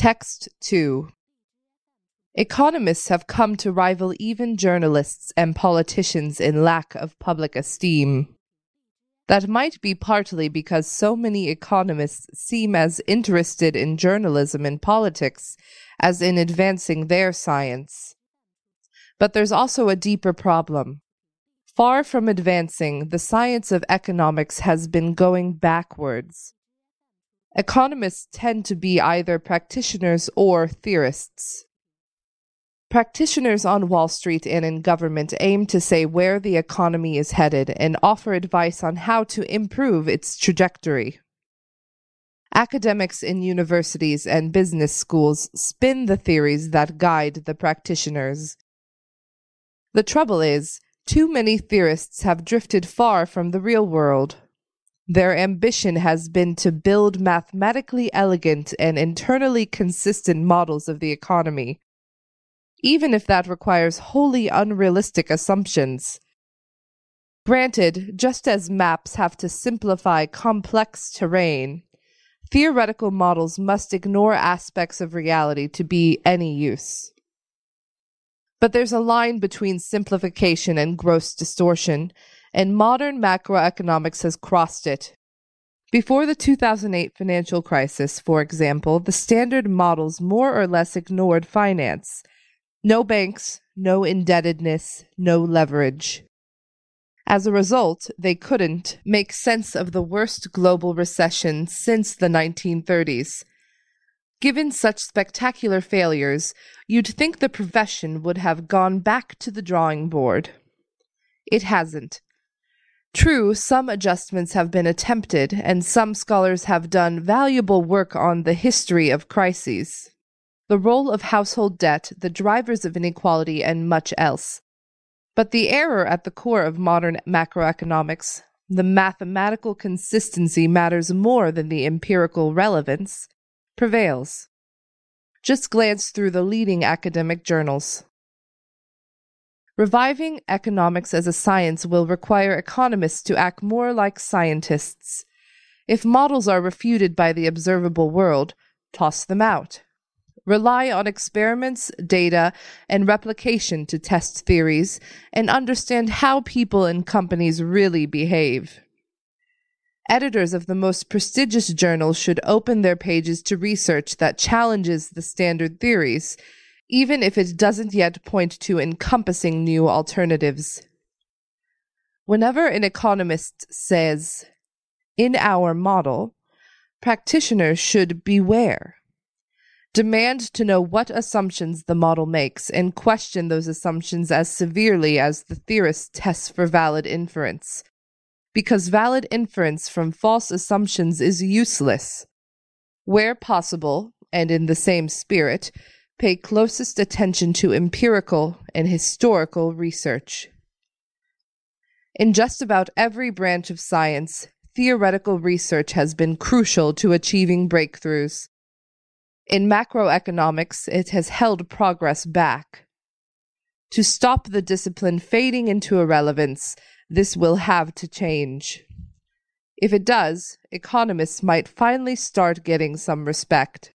Text 2 Economists have come to rival even journalists and politicians in lack of public esteem. That might be partly because so many economists seem as interested in journalism and politics as in advancing their science. But there's also a deeper problem. Far from advancing, the science of economics has been going backwards. Economists tend to be either practitioners or theorists. Practitioners on Wall Street and in government aim to say where the economy is headed and offer advice on how to improve its trajectory. Academics in universities and business schools spin the theories that guide the practitioners. The trouble is, too many theorists have drifted far from the real world. Their ambition has been to build mathematically elegant and internally consistent models of the economy even if that requires wholly unrealistic assumptions. Granted, just as maps have to simplify complex terrain, theoretical models must ignore aspects of reality to be any use. But there's a line between simplification and gross distortion, and modern macroeconomics has crossed it. Before the 2008 financial crisis, for example, the standard models more or less ignored finance no banks, no indebtedness, no leverage. As a result, they couldn't make sense of the worst global recession since the 1930s. Given such spectacular failures, you'd think the profession would have gone back to the drawing board. It hasn't. True, some adjustments have been attempted, and some scholars have done valuable work on the history of crises the role of household debt, the drivers of inequality, and much else. But the error at the core of modern macroeconomics, the mathematical consistency matters more than the empirical relevance, prevails. Just glance through the leading academic journals. Reviving economics as a science will require economists to act more like scientists. If models are refuted by the observable world, toss them out. Rely on experiments, data, and replication to test theories and understand how people and companies really behave. Editors of the most prestigious journals should open their pages to research that challenges the standard theories, even if it doesn't yet point to encompassing new alternatives. Whenever an economist says, in our model, practitioners should beware. Demand to know what assumptions the model makes and question those assumptions as severely as the theorist tests for valid inference. Because valid inference from false assumptions is useless. Where possible, and in the same spirit, pay closest attention to empirical and historical research. In just about every branch of science, theoretical research has been crucial to achieving breakthroughs. In macroeconomics, it has held progress back. To stop the discipline fading into irrelevance, this will have to change. If it does, economists might finally start getting some respect.